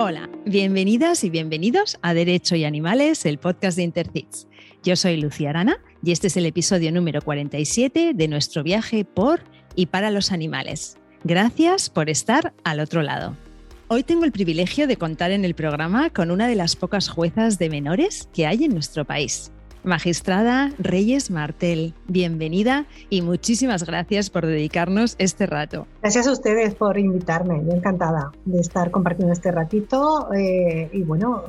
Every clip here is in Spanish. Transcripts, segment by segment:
Hola, bienvenidas y bienvenidos a Derecho y Animales, el podcast de Intercits. Yo soy Lucía Arana y este es el episodio número 47 de nuestro viaje por y para los animales. Gracias por estar al otro lado. Hoy tengo el privilegio de contar en el programa con una de las pocas juezas de menores que hay en nuestro país. Magistrada Reyes Martel, bienvenida y muchísimas gracias por dedicarnos este rato. Gracias a ustedes por invitarme, yo encantada de estar compartiendo este ratito eh, y bueno,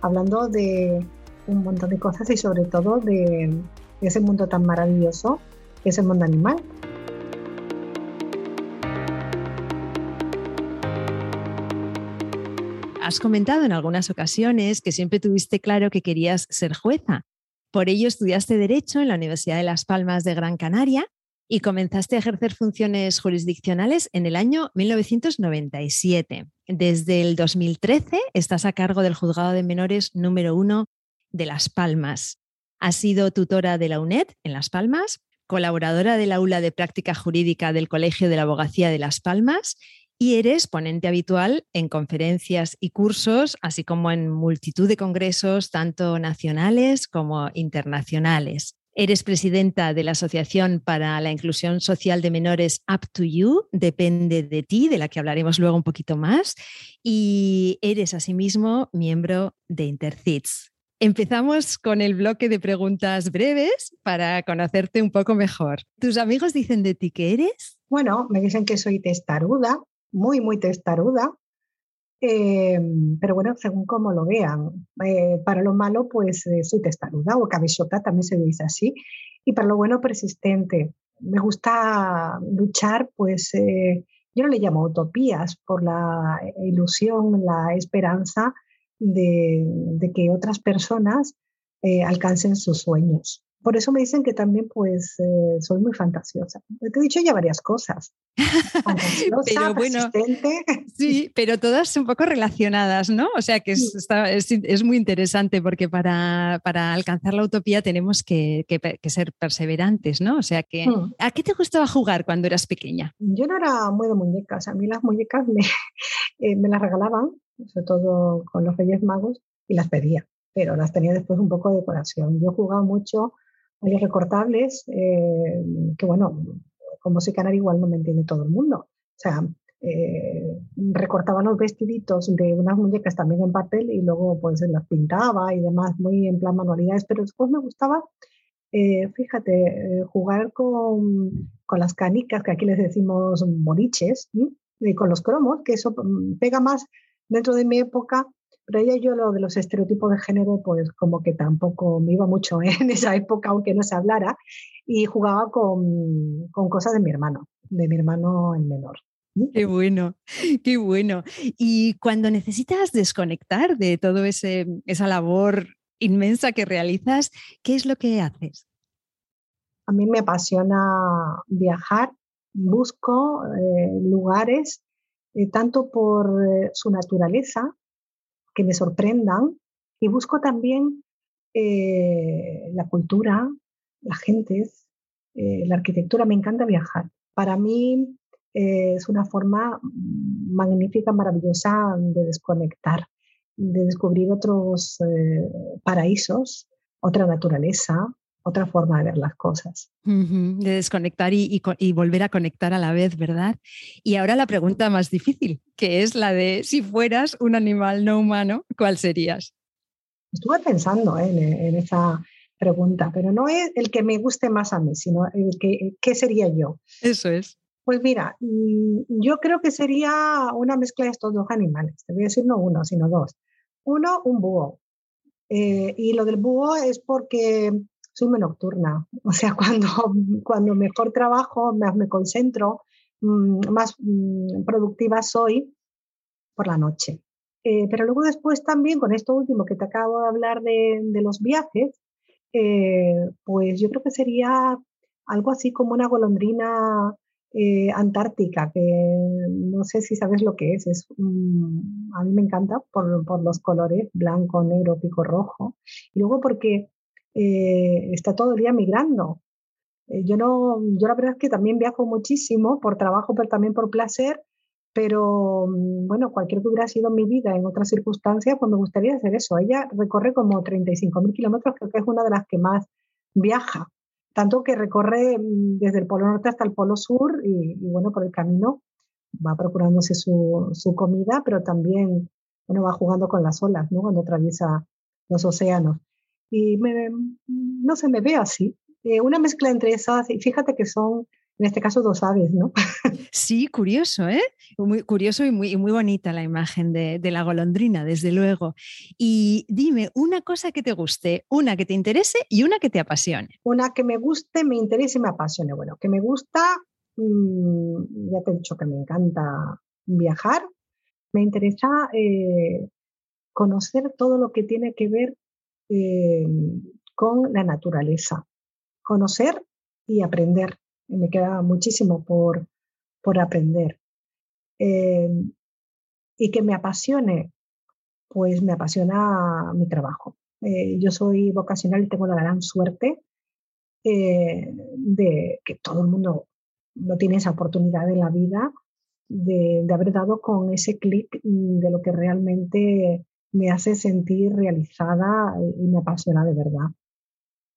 hablando de un montón de cosas y sobre todo de ese mundo tan maravilloso que es el mundo animal. Has comentado en algunas ocasiones que siempre tuviste claro que querías ser jueza. Por ello estudiaste Derecho en la Universidad de Las Palmas de Gran Canaria y comenzaste a ejercer funciones jurisdiccionales en el año 1997. Desde el 2013 estás a cargo del Juzgado de Menores número uno de Las Palmas. Has sido tutora de la UNED en Las Palmas, colaboradora del aula de práctica jurídica del Colegio de la Abogacía de Las Palmas y eres ponente habitual en conferencias y cursos, así como en multitud de congresos, tanto nacionales como internacionales. Eres presidenta de la Asociación para la Inclusión Social de Menores Up to You, depende de ti, de la que hablaremos luego un poquito más, y eres asimismo miembro de Intercits. Empezamos con el bloque de preguntas breves para conocerte un poco mejor. ¿Tus amigos dicen de ti que eres? Bueno, me dicen que soy testaruda, muy, muy testaruda. Eh, pero bueno, según cómo lo vean. Eh, para lo malo, pues eh, soy testaruda o cabezota, también se dice así. Y para lo bueno, persistente. Me gusta luchar, pues yo no le llamo utopías, por la ilusión, la esperanza de, de que otras personas alcancen sus sueños por eso me dicen que también pues eh, soy muy fantasiosa. Te he dicho ya varias cosas. Fantasiosa, pero bueno, sí, pero todas un poco relacionadas, ¿no? O sea que es, es, muy interesante porque para, para, alcanzar la utopía tenemos que, que, ser perseverantes, ¿no? O sea que, mm. ¿a qué te gustaba jugar cuando eras pequeña? Yo no era muy de muñecas. A mí las muñecas me, eh, me las regalaban, sobre todo con los Reyes Magos, y las pedía pero las tenía después un poco de decoración. Yo jugaba mucho hay recortables, eh, que bueno, como soy canaria igual no me entiende todo el mundo. O sea, eh, recortaba los vestiditos de unas muñecas también en papel y luego pues las pintaba y demás, muy en plan manualidades, pero después me gustaba, eh, fíjate, jugar con, con, las canicas, que aquí les decimos boriches, y con los cromos, que eso mm, pega más dentro de mi época pero ella yo lo de los estereotipos de género, pues como que tampoco me iba mucho en esa época, aunque no se hablara, y jugaba con, con cosas de mi hermano, de mi hermano el menor. Qué bueno, qué bueno. Y cuando necesitas desconectar de toda esa labor inmensa que realizas, ¿qué es lo que haces? A mí me apasiona viajar, busco eh, lugares eh, tanto por eh, su naturaleza que me sorprendan y busco también eh, la cultura, las gentes, eh, la arquitectura. Me encanta viajar. Para mí eh, es una forma magnífica, maravillosa de desconectar, de descubrir otros paraísos, otra naturaleza, otra forma de ver las cosas. de desconectar y, volver a conectar a la vez, ¿verdad? Y ahora la pregunta más difícil, que es la de si fueras un animal no humano, ¿cuál serías? Estuve pensando ¿eh? en, esa pregunta, pero no es el que me guste más a mí, sino el que qué sería yo. Eso es. Pues mira, mm, yo creo que sería una mezcla de estos dos animales. Te voy a decir no uno, sino dos. Uno, un búho. Eh, y lo del búho es porque soy muy nocturna. O sea, cuando, cuando mejor trabajo, más me concentro, mm, más mm, productiva soy por la noche. Eh, pero luego después también, con esto último que te acabo de hablar de, los viajes, eh, pues yo creo que sería algo así como una golondrina eh, antártica, que no sé si sabes lo que es. es a mí me encanta por, por, los colores, blanco, negro, pico rojo. Y luego porque eh, está todo el día migrando. Eh, yo, no, yo la verdad es que también viajo muchísimo por trabajo, pero también por placer. pero mm, bueno, cualquier que hubiera sido mi vida en otras circunstancias, pues me gustaría hacer eso. Ella recorre como 35.000 kilómetros, creo que es una de las que más viaja, tanto que recorre mm, desde el Polo Norte hasta el Polo Sur y, bueno, por el camino va procurándose su, su, comida, pero también bueno, va jugando con las olas ¿no? cuando atraviesa los océanos. Y me, no se me ve así. Eh, una mezcla entre esas, y fíjate que son en este caso dos aves, ¿no? Sí, curioso, ¿eh? Muy curioso y muy, muy bonita la imagen de, la golondrina, desde luego. Y dime, una cosa que te guste, una que te interese y una que te apasione. Una que me guste, me interese y me apasione. Bueno, que me gusta, mm, ya te he dicho que me encanta viajar, me interesa eh, conocer todo lo que tiene que ver eh, con la naturaleza, conocer y aprender me queda muchísimo por, por aprender. Eh, y que me apasione, pues me apasiona mi trabajo. Eh, yo soy vocacional y tengo la gran suerte de que todo el mundo no tiene esa oportunidad en la vida de, de haber dado con ese clic de lo que realmente me hace sentir realizada y me apasiona de verdad.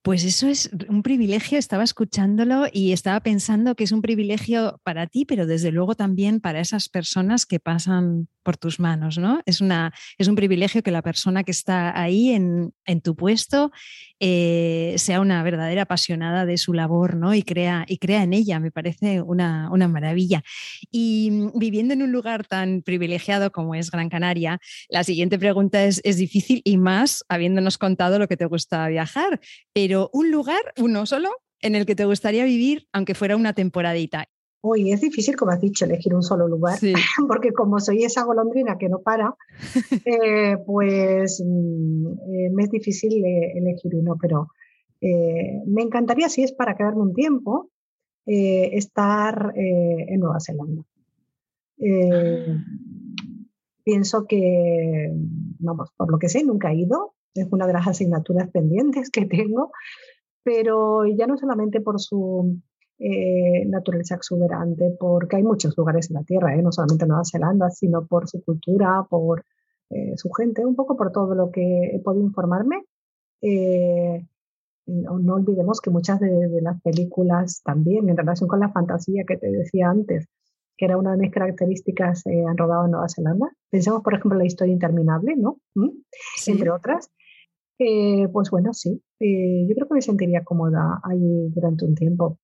Pues eso es un privilegio, estaba escuchándolo y estaba pensando que es un privilegio para ti, pero desde luego también para esas personas que pasan por tus manos, ¿no? Es, una, es un privilegio que la persona que está ahí en, tu puesto eh, sea una verdadera apasionada de su labor, ¿no? Y crea, y crea en ella, me parece una, maravilla. Y viviendo en un lugar tan privilegiado como es Gran Canaria, la siguiente pregunta es, es difícil y más habiéndonos contado lo que te gusta viajar, pero un lugar, uno solo, en el que te gustaría vivir, aunque fuera una temporadita. Uy, es difícil, como has dicho, elegir un solo lugar, porque como soy esa golondrina que no para, eh, pues mm, eh, me es difícil eh, elegir uno, pero me encantaría, si es para quedarme un tiempo, estar en Nueva Zelanda. Ah. Pienso que, vamos, por lo que sé, nunca he ido, es una de las asignaturas pendientes que tengo, pero ya no solamente por su eh, naturaleza exuberante, porque hay muchos lugares en la Tierra, ¿eh? no solamente Nueva Zelanda, sino por su cultura, por eh, su gente, un poco por todo lo que he podido informarme. No, olvidemos que muchas de, las películas también, en relación con la fantasía que te decía antes, que era una de mis características, han rodado en Nueva Zelanda. Pensemos, por ejemplo, en la historia interminable, ¿no? ¿Mm? Entre otras. Pues bueno, sí, yo creo que me sentiría cómoda ahí durante un tiempo.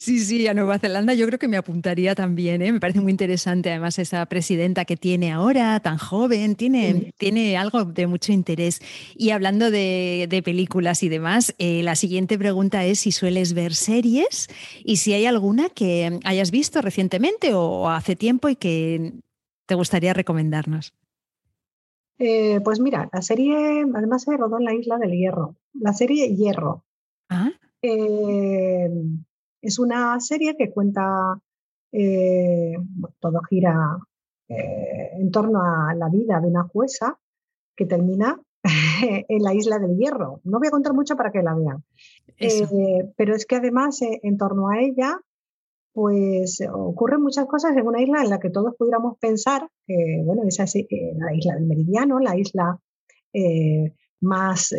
Sí, sí, a Nueva Zelanda yo creo que me apuntaría también. ¿eh? Me parece muy interesante además esa presidenta que tiene ahora, tan joven, tiene, tiene algo de mucho interés. Y hablando de, películas y demás, eh, la siguiente pregunta es si sueles ver series y si hay alguna que hayas visto recientemente o hace tiempo y que te gustaría recomendarnos. Eh, pues mira, la serie además se rodó en la isla del Hierro, la serie Hierro. ¿Ah? Es una serie que cuenta, eh, todo gira eh, en torno a la vida de una jueza que termina en la isla del Hierro. No voy a contar mucho para que la vean. Eh, pero es que además en torno a ella, pues ocurren muchas cosas en una isla en la que todos pudiéramos pensar que, bueno, esa es la isla del Meridiano, la isla más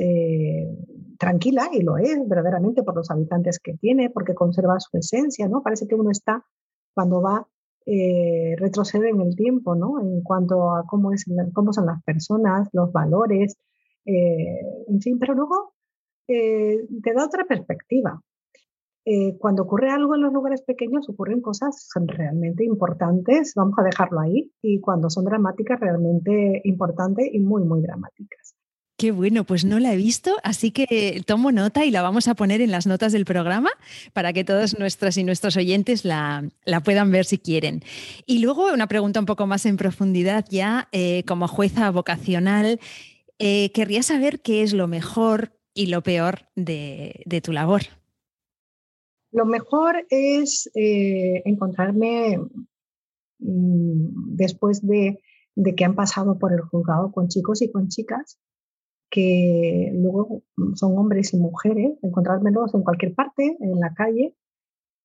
tranquila, y lo es verdaderamente por los habitantes que tiene, porque conserva su esencia, ¿no? Parece que uno está, cuando va, eh, retrocede en el tiempo, ¿no? En cuanto a cómo, es, cómo son las personas, los valores, eh, en fin, pero luego eh, te da otra perspectiva. Cuando ocurre algo en los lugares pequeños, ocurren cosas realmente importantes, vamos a dejarlo ahí, y cuando son dramáticas, realmente importantes y muy, muy dramáticas. Qué bueno, pues no la he visto, así que tomo nota y la vamos a poner en las notas del programa para que todos nuestras y nuestros oyentes la, puedan ver si quieren. Y luego una pregunta un poco más en profundidad ya, eh, como jueza vocacional, eh, querría saber qué es lo mejor y lo peor de, tu labor. Lo mejor es eh, encontrarme mm, después de, que han pasado por el juzgado con chicos y con chicas que luego son hombres y mujeres, encontrármelos en cualquier parte, en la calle,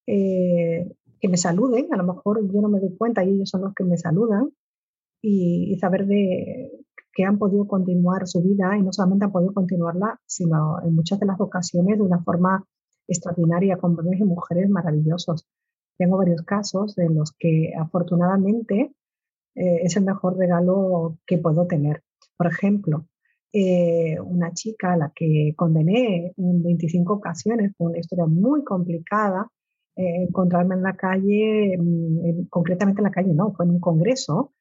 eh, que me saluden, a lo mejor yo no me doy cuenta y ellos son los que me saludan, y, saber de que han podido continuar su vida y no solamente han podido continuarla, sino en muchas de las ocasiones de una forma extraordinaria, con hombres y mujeres maravillosos. Tengo varios casos en los que afortunadamente eh, es el mejor regalo que puedo tener. Por ejemplo, eh, una chica a la que condené en 25 ocasiones, fue una historia muy complicada, eh, encontrarme en la calle, mm, concretamente en la calle no, fue en un congreso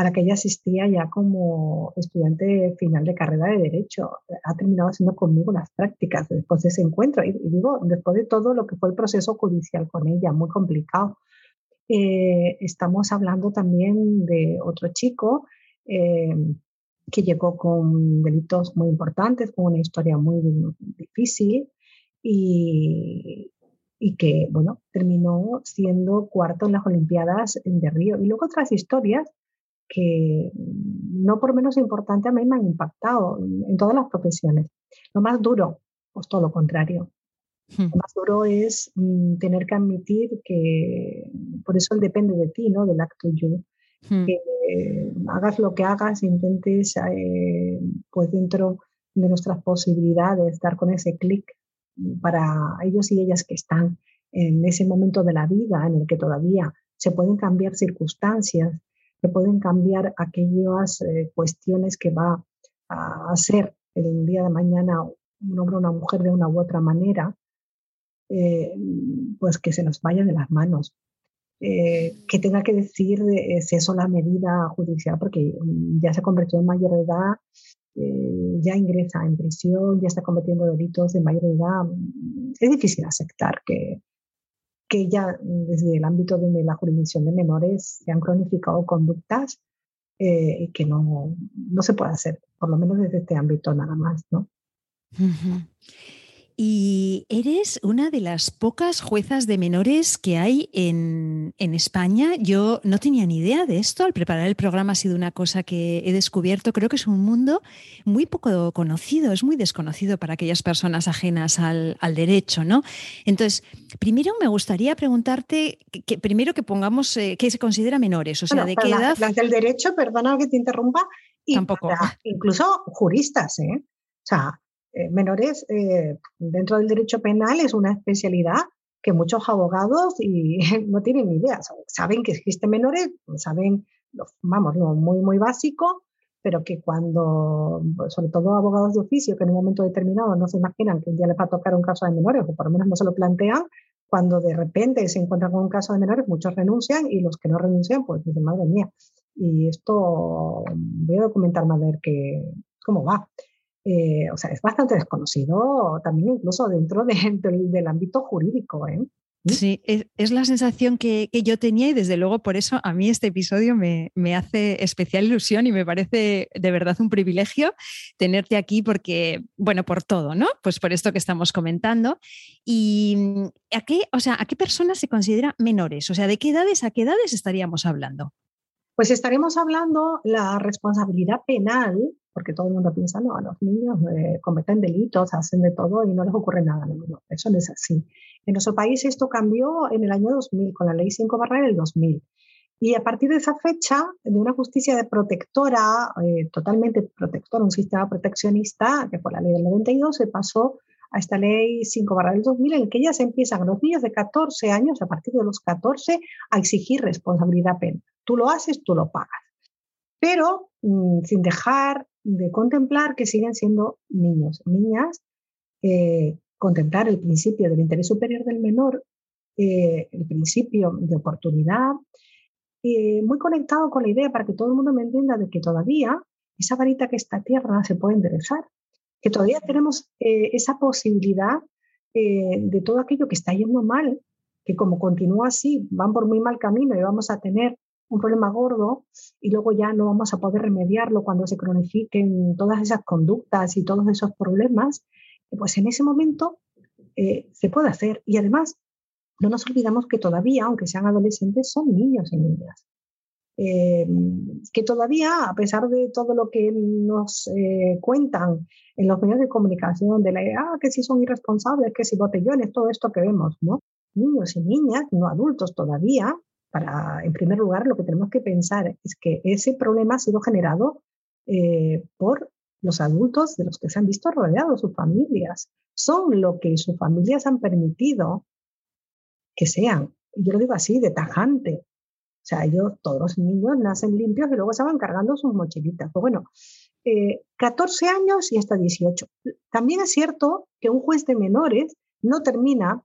a la que ella asistía ya como estudiante final de carrera de Derecho. Ha terminado haciendo conmigo las prácticas después de ese encuentro. Y, digo, después de todo lo que fue el proceso judicial con ella, muy complicado. Eh, estamos hablando también de otro chico eh, que llegó con delitos muy importantes, con una historia muy difícil y, y que, bueno, terminó siendo cuarto en las Olimpiadas de Río. Y luego otras historias que no por menos importante a mí me han impactado en todas las profesiones. Lo más duro, pues todo lo contrario. Hmm. Lo más duro es mm, tener que admitir que, por eso él depende de ti, ¿no? Del acto yo. Hmm. Que hagas lo que hagas, intentes, eh, pues dentro de nuestras posibilidades, dar con ese clic para ellos y ellas que están en ese momento de la vida en el que todavía se pueden cambiar circunstancias, se pueden cambiar aquellas eh, cuestiones que va a hacer el día de mañana un hombre o una mujer de una u otra manera, eh, pues que se nos vaya de las manos. Eh, que tenga que decir si eso la medida judicial, porque ya se convirtió en mayor edad eh, ya ingresa en prisión, ya está cometiendo delitos de mayor edad. Es difícil aceptar que, que ya desde el ámbito de la jurisdicción de menores se han cronificado conductas eh, que no, no se puede hacer, por lo menos desde este ámbito nada más, ¿no? Y eres una de las pocas juezas de menores que hay en, España. Yo no tenía ni idea de esto. Al preparar el programa ha sido una cosa que he descubierto. Creo que es un mundo muy poco conocido, es muy desconocido para aquellas personas ajenas al, derecho, ¿no? Entonces, primero me gustaría preguntarte, que, primero que pongamos eh, qué se considera menores, o sea, de qué edad. Las del derecho, perdona que te interrumpa, y Tampoco. incluso juristas, ¿eh? O sea, eh, menores eh, dentro del derecho penal es una especialidad que muchos abogados y no tienen ni idea. Saben que existen menores, saben, vamos, lo muy, muy básico, pero que cuando, sobre todo abogados de oficio, que en un momento determinado no se imaginan que un día les va a tocar un caso de menores, o por lo menos no se lo plantean, cuando de repente se encuentran con un caso de menores, muchos renuncian y los que no renuncian, pues dicen, madre mía, y esto voy a documentarme a ver qué, cómo va. Eh, o sea, es bastante desconocido también incluso dentro del ámbito jurídico. ¿eh? ¿Mm? Sí, es, la sensación que, yo tenía y desde luego por eso a mí este episodio me, hace especial ilusión y me parece de verdad un privilegio tenerte aquí porque, bueno, por todo, ¿no? Pues por esto que estamos comentando. ¿Y mm, a qué, o sea, a qué personas se considera menores? O sea, ¿de qué edades a qué edades estaríamos hablando? Pues estaremos hablando la responsabilidad penal porque todo el mundo piensa, no, los niños eh, cometen delitos, hacen de todo y no les ocurre nada. No, eso no es así. En nuestro país esto cambió en el año 2000, con la ley 5 barra del 2000. Y a partir de esa fecha, de una justicia de protectora, eh, totalmente protectora, un sistema proteccionista, que fue la ley del 92, se pasó a esta ley 5 barra del 2000, en que ya se empiezan los niños de 14 años, a partir de los 14, a exigir responsabilidad penal. Tú lo haces, tú lo pagas. Pero mm, sin dejar de contemplar que siguen siendo niños, niñas, eh, contemplar el principio del interés superior del menor, eh, el principio de oportunidad, eh, muy conectado con la idea para que todo el mundo me entienda de que todavía esa varita que está tierra se puede enderezar, que todavía tenemos esa posibilidad de todo aquello que está yendo mal, que como continúa así, van por muy mal camino y vamos a tener un problema gordo y luego ya no vamos a poder remediarlo cuando se cronifiquen todas esas conductas y todos esos problemas, pues en ese momento eh, se puede hacer. Y además, no nos olvidamos que todavía, aunque sean adolescentes, son niños y niñas. Eh, que todavía, a pesar de todo lo que nos eh, cuentan en los medios de comunicación, de la ah, que si son irresponsables, que si botellones, todo esto que vemos, ¿no? niños y niñas, no adultos todavía, en primer lugar, lo que tenemos que pensar es que ese problema ha sido generado eh, por los adultos de los que se han visto rodeados, sus familias. Son lo que sus familias han permitido que sean. Yo lo digo así, de tajante. O sea, ellos, todos los niños nacen limpios y luego se van cargando sus mochilitas. Pues bueno, 14 eh, años y hasta 18. También es cierto que un juez de menores no termina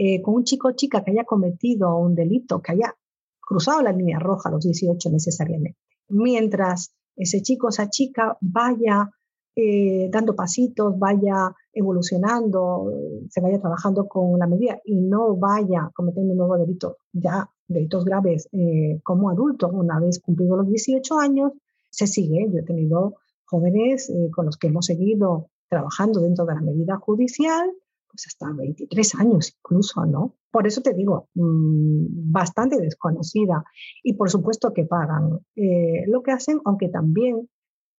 eh, con un chico o chica que haya cometido un delito, que haya cruzado la línea roja a los 18 necesariamente. Mientras ese chico o esa chica vaya eh, dando pasitos, vaya evolucionando, se vaya trabajando con la medida y no vaya cometiendo un nuevo delito, ya delitos graves eh, como adulto, una vez cumplido los 18 años, se sigue. Yo he tenido jóvenes con los que hemos seguido trabajando dentro de la medida judicial pues hasta 23 años incluso, ¿no? Por eso te digo, mm, bastante desconocida. Y por supuesto que pagan eh, lo que hacen, aunque también,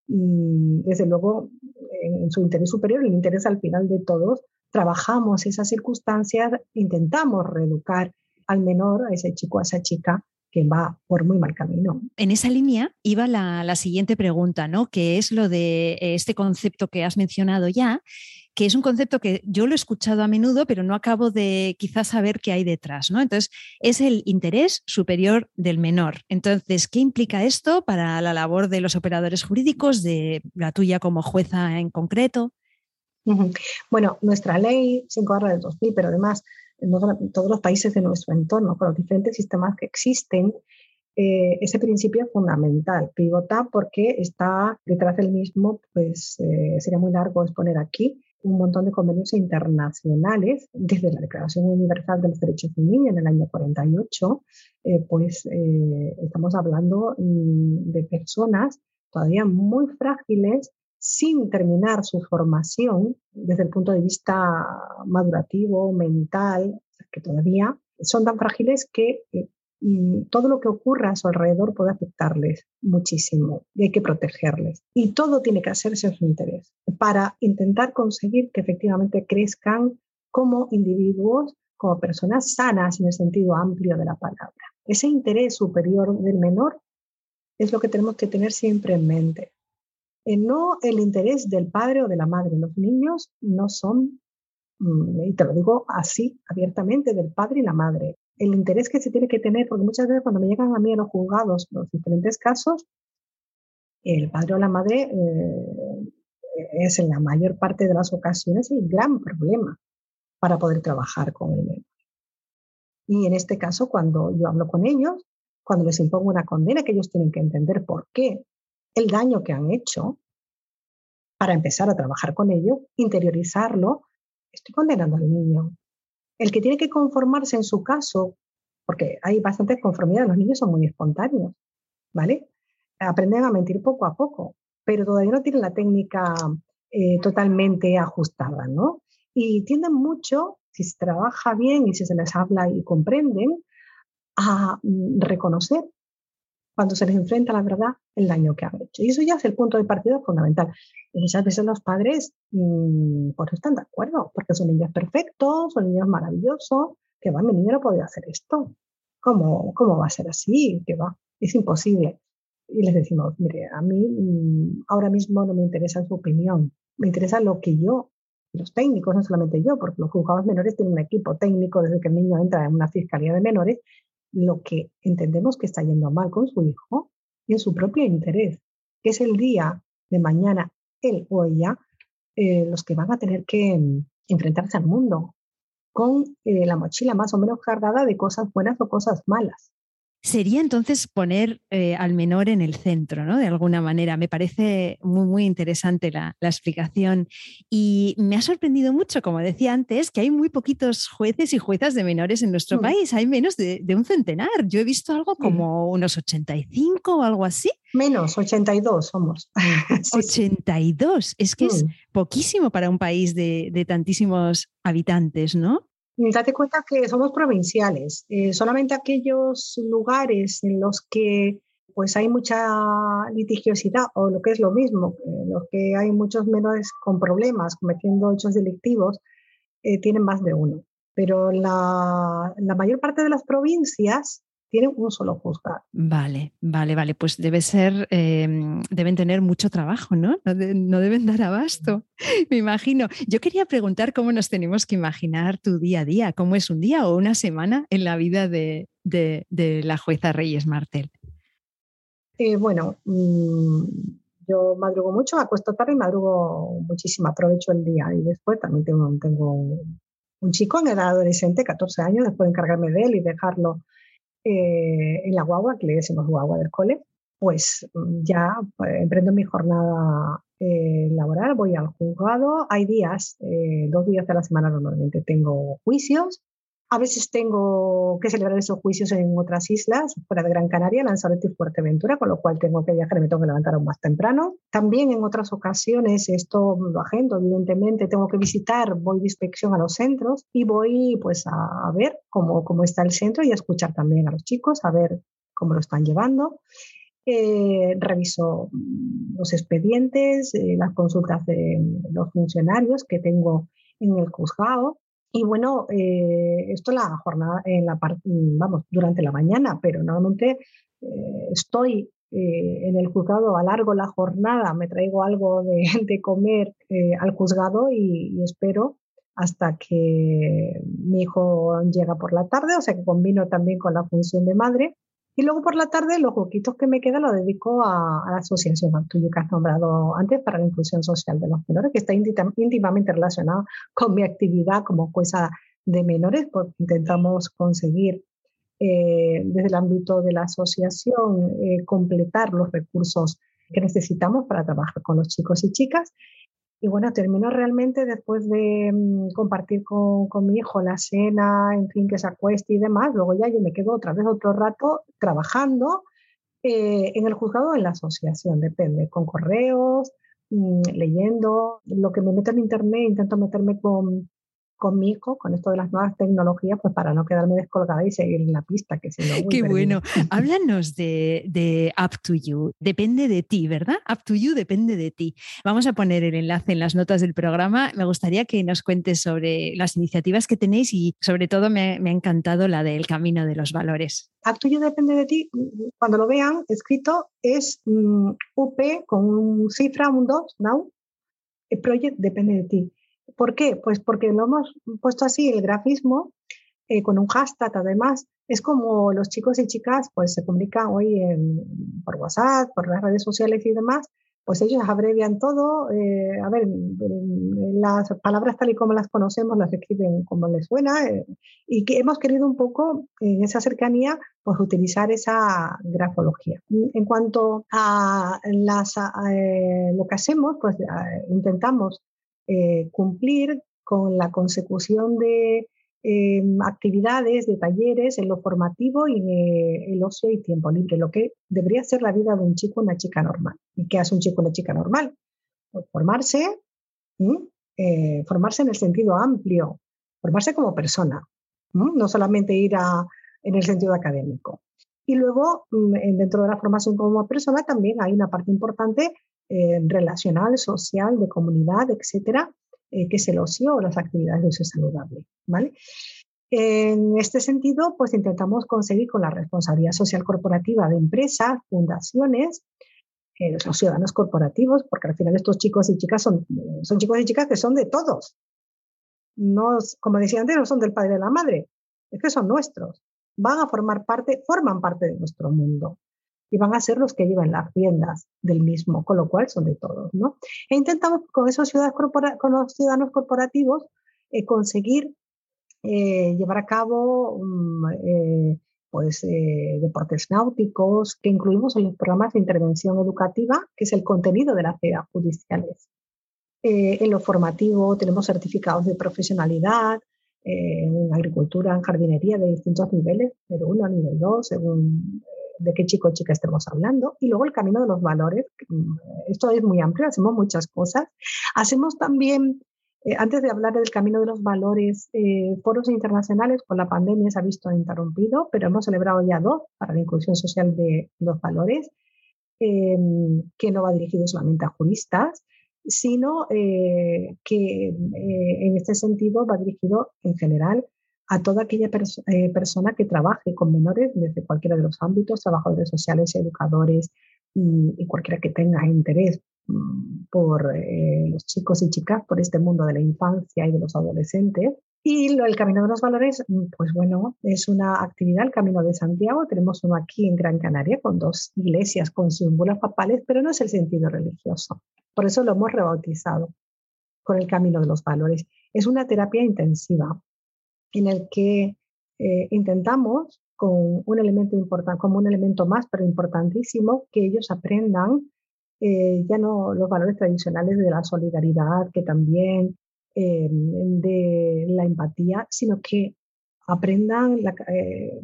mm, desde luego, en su interés superior, el interés al final de todos, trabajamos esas circunstancias, intentamos reeducar al menor, a ese chico, a esa chica, que va por muy mal camino. En esa línea iba la, la, siguiente pregunta, ¿no? Que es lo de este concepto que has mencionado ya, que es un concepto que yo lo he escuchado a menudo, pero no acabo de quizás saber qué hay detrás, ¿no? Entonces, es el interés superior del menor. Entonces, ¿qué implica esto para la labor de los operadores jurídicos, de la tuya como jueza en concreto? Bueno, nuestra ley 5 del 2000, pero además en todos los países de nuestro entorno, con los diferentes sistemas que existen, eh, ese principio es fundamental, pivota porque está detrás del mismo, pues eh, sería muy largo exponer aquí, un montón de convenios internacionales, desde la Declaración Universal de los Derechos del Niño en el año 48, eh, pues eh, estamos hablando mm, de personas todavía muy frágiles sin terminar su formación desde el punto de vista madurativo, mental, que todavía son tan frágiles que eh, todo lo que ocurra a su alrededor puede afectarles muchísimo y hay que protegerles. Y todo tiene que hacerse en su interés para intentar conseguir que efectivamente crezcan como individuos, como personas sanas en el sentido amplio de la palabra. Ese interés superior del menor es lo que tenemos que tener siempre en mente. Eh, no el interés del padre o de la madre. Los niños no son, mm, y te lo digo así abiertamente, del padre y la madre el interés que se tiene que tener, porque muchas veces cuando me llegan a mí a los juzgados los diferentes casos, el padre o la madre eh, es en la mayor parte de las ocasiones el gran problema para poder trabajar con el menor. Y en este caso, cuando yo hablo con ellos, cuando les impongo una condena, que ellos tienen que entender por qué, el daño que han hecho, para empezar a trabajar con ello, interiorizarlo, estoy condenando al niño, el que tiene que conformarse en su caso, porque hay bastante conformidad, los niños son muy espontáneos, ¿vale? Aprenden a mentir poco a poco, pero todavía no tienen la técnica eh, totalmente ajustada, ¿no? Y tienden mucho, si se trabaja bien y si se les habla y comprenden, a mm, reconocer cuando se les enfrenta la verdad el daño que han hecho. Y eso ya es el punto de partida fundamental. Muchas veces los padres mmm, pues están de acuerdo, porque son niños perfectos, son niños maravillosos, que va, mi niño no podía hacer esto. ¿Cómo, ¿Cómo va a ser así? Que va, es imposible. Y les decimos, mire, a mí mmm, ahora mismo no me interesa su opinión, me interesa lo que yo, los técnicos, no solamente yo, porque los juzgados menores tienen un equipo técnico desde que el niño entra en una fiscalía de menores, lo que entendemos que está yendo mal con su hijo y en su propio interés, que es el día de mañana él o ella eh, los que van a tener que mm, enfrentarse al mundo con eh, la mochila más o menos cargada de cosas buenas o cosas malas. Sería entonces poner eh, al menor en el centro, ¿no? De alguna manera. Me parece muy, muy interesante la, explicación. Y me ha sorprendido mucho, como decía antes, que hay muy poquitos jueces y juezas de menores en nuestro mm. país. Hay menos de, un centenar. Yo he visto algo como unos 85 o algo así. Menos, 82 somos. 82. Es que es mm. poquísimo para un país de, de tantísimos habitantes, ¿no? Date cuenta que somos provinciales. Eh, solamente aquellos lugares en los que pues hay mucha litigiosidad o lo que es lo mismo, en los que hay muchos menores con problemas cometiendo hechos delictivos, eh, tienen más de uno. pero la, la mayor parte de las provincias tienen un solo juzgado. Vale, vale, vale. Pues debe ser, em, deben tener mucho trabajo, ¿no? No, deben dar abasto, me imagino. Yo quería preguntar cómo nos tenemos que imaginar tu día a día, cómo es un día o una semana en la vida de, la jueza Reyes Martel. Eh, bueno, mm, yo madrugo mucho, acuesto tarde y madrugo muchísimo, aprovecho el día y después también tengo, tengo un chico en edad adolescente, 14 años, después de encargarme de él y dejarlo eh, en la guagua, que le decimos guagua del cole, pues mm, ya pues, emprendo mi jornada eh, laboral, voy al juzgado. Hay días, eh, dos días de la semana normalmente tengo juicios a veces tengo que celebrar esos juicios en otras islas, fuera de Gran Canaria, Lanzarote y Fuerteventura, con lo cual tengo que viajar y me tengo que levantar aún más temprano. También en otras ocasiones, esto lo agendo, evidentemente, tengo que visitar, voy de inspección a los centros y voy pues a, ver cómo, cómo está el centro y a escuchar también a los chicos, a ver cómo lo están llevando. Eh, reviso mm, los expedientes, eh, las consultas de los funcionarios que tengo en el juzgado y bueno, eh, esto la jornada, en la vamos, durante la mañana, pero normalmente eh, estoy eh, en el juzgado a largo la jornada, me traigo algo de, de comer al juzgado y, espero hasta que mi hijo llega por la tarde, o sea que combino también con la función de madre y luego por la tarde los huequitos que me quedan los dedico a, la asociación Actuyo que has nombrado antes para la inclusión social de los menores, que está íntimamente relacionada con mi actividad como jueza de menores, porque intentamos conseguir eh, desde el ámbito de la asociación eh, completar los recursos que necesitamos para trabajar con los chicos y chicas y bueno, termino realmente después de mm, compartir con, con, mi hijo la cena, en fin, que se acueste y demás. Luego ya yo me quedo otra vez otro rato trabajando eh, en el juzgado en la asociación, depende, con correos, mm, leyendo. Lo que me meto en internet, intento meterme con con mi hijo, con esto de las nuevas tecnologías, pues para no quedarme descolgada y seguir en la pista, que si no. Qué bueno. Háblanos de, de Up to You. Depende de ti, ¿verdad? Up to You depende de ti. Vamos a poner el enlace en las notas del programa. Me gustaría que nos cuentes sobre las iniciativas que tenéis y sobre todo me, me ha encantado la del camino de los valores. Up to You depende de ti. Cuando lo vean escrito es mm, UP con un cifra, un 2, now. El project depende de ti. ¿Por qué? Pues porque lo hemos puesto así, el grafismo, eh, con un hashtag además. Es como los chicos y chicas pues se comunican hoy por WhatsApp, por las redes sociales y demás, pues ellos abrevian todo. Eh, a ver, las palabras tal y como las conocemos las escriben como les suena eh, y que hemos querido un poco en esa cercanía pues utilizar esa grafología. En cuanto a las, lo que hacemos, pues intentamos eh, cumplir con la consecución de eh, actividades, de talleres en lo formativo y el ocio y tiempo libre, lo que debería ser la vida de un chico o una chica normal. ¿Y qué hace un chico o una chica normal? Pues formarse, eh, formarse en el sentido amplio, formarse como persona, no solamente ir en el sentido académico. Y luego, mm, dentro de la formación como persona, también hay una parte importante eh, relacional, social, de comunidad, etcétera, eh, que es el ocio o las actividades de uso saludable. ¿vale? En este sentido, pues intentamos conseguir con la responsabilidad social corporativa de empresas, fundaciones, eh, los ciudadanos corporativos, porque al final estos chicos y chicas son, son chicos y chicas que son de todos. No, como decía antes, no son del padre y de la madre, es que son nuestros. Van a formar parte, forman parte de nuestro mundo y van a ser los que llevan las riendas del mismo, con lo cual son de todos. ¿no? E intentamos con esos ciudadanos, con los ciudadanos corporativos eh, conseguir eh, llevar a cabo mm, eh, pues, deportes náuticos que incluimos en los programas de intervención educativa, que es el contenido de las actividades judiciales. en lo formativo tenemos certificados de profesionalidad, en agricultura, en jardinería de distintos niveles, nivel 1, nivel 2, según de qué chico o chica estemos hablando. Y luego el camino de los valores. Mm, esto es muy amplio, hacemos muchas cosas. Hacemos también, eh, antes de hablar del camino de los valores, eh, foros internacionales, con la pandemia se ha visto interrumpido, pero hemos celebrado ya dos para la inclusión social de los valores, em, que no va dirigido solamente a juristas, sino eh, que en este sentido va dirigido en general a toda aquella eh, persona que trabaje con menores desde cualquiera de los ámbitos, trabajadores sociales, educadores y, cualquiera que tenga interés mm, por eh, los chicos y chicas, por este mundo de la infancia y de los adolescentes. Y el Camino de los Valores, mm, pues bueno, es una actividad, el Camino de Santiago. Tenemos uno aquí en Gran Canaria con dos iglesias con símbolos papales, pero no es el sentido religioso. Por eso lo hemos rebautizado con el Camino de los Valores. Es una terapia intensiva en el que eh, intentamos con un elemento importante, como un elemento más, pero importantísimo, que ellos aprendan eh, ya no los valores tradicionales de la solidaridad, que también eh, de la empatía, sino que aprendan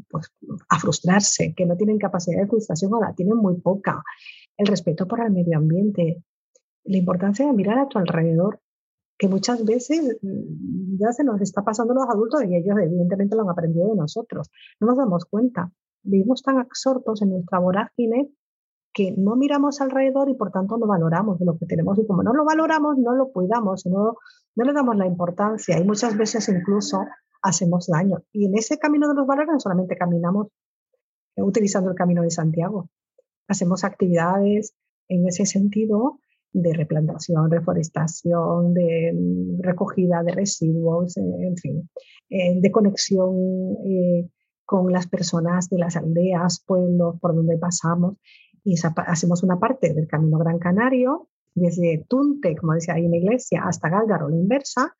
pues, a frustrarse, que no tienen capacidad de frustración o la tienen muy poca. El respeto por el medio ambiente, la importancia de mirar a tu alrededor que muchas veces mm, ya se nos está pasando a los adultos y ellos evidentemente lo han aprendido de nosotros. No nos damos cuenta. Vivimos tan absortos en nuestra vorágine que no miramos alrededor y por tanto no valoramos lo que tenemos y como no lo valoramos, no lo cuidamos, no, no le damos la importancia y muchas veces incluso hacemos daño. Y en ese camino de los valores no solamente caminamos eh, utilizando el camino de Santiago, hacemos actividades en ese sentido de replantación, reforestación, de recogida de residuos, eh, en fin, eh, de conexión eh, con las personas de las aldeas, pueblos por donde pasamos. Y hacemos una parte del Camino Gran Canario, desde Tunte, como decía ahí en la iglesia, hasta Gálgaro, la inversa.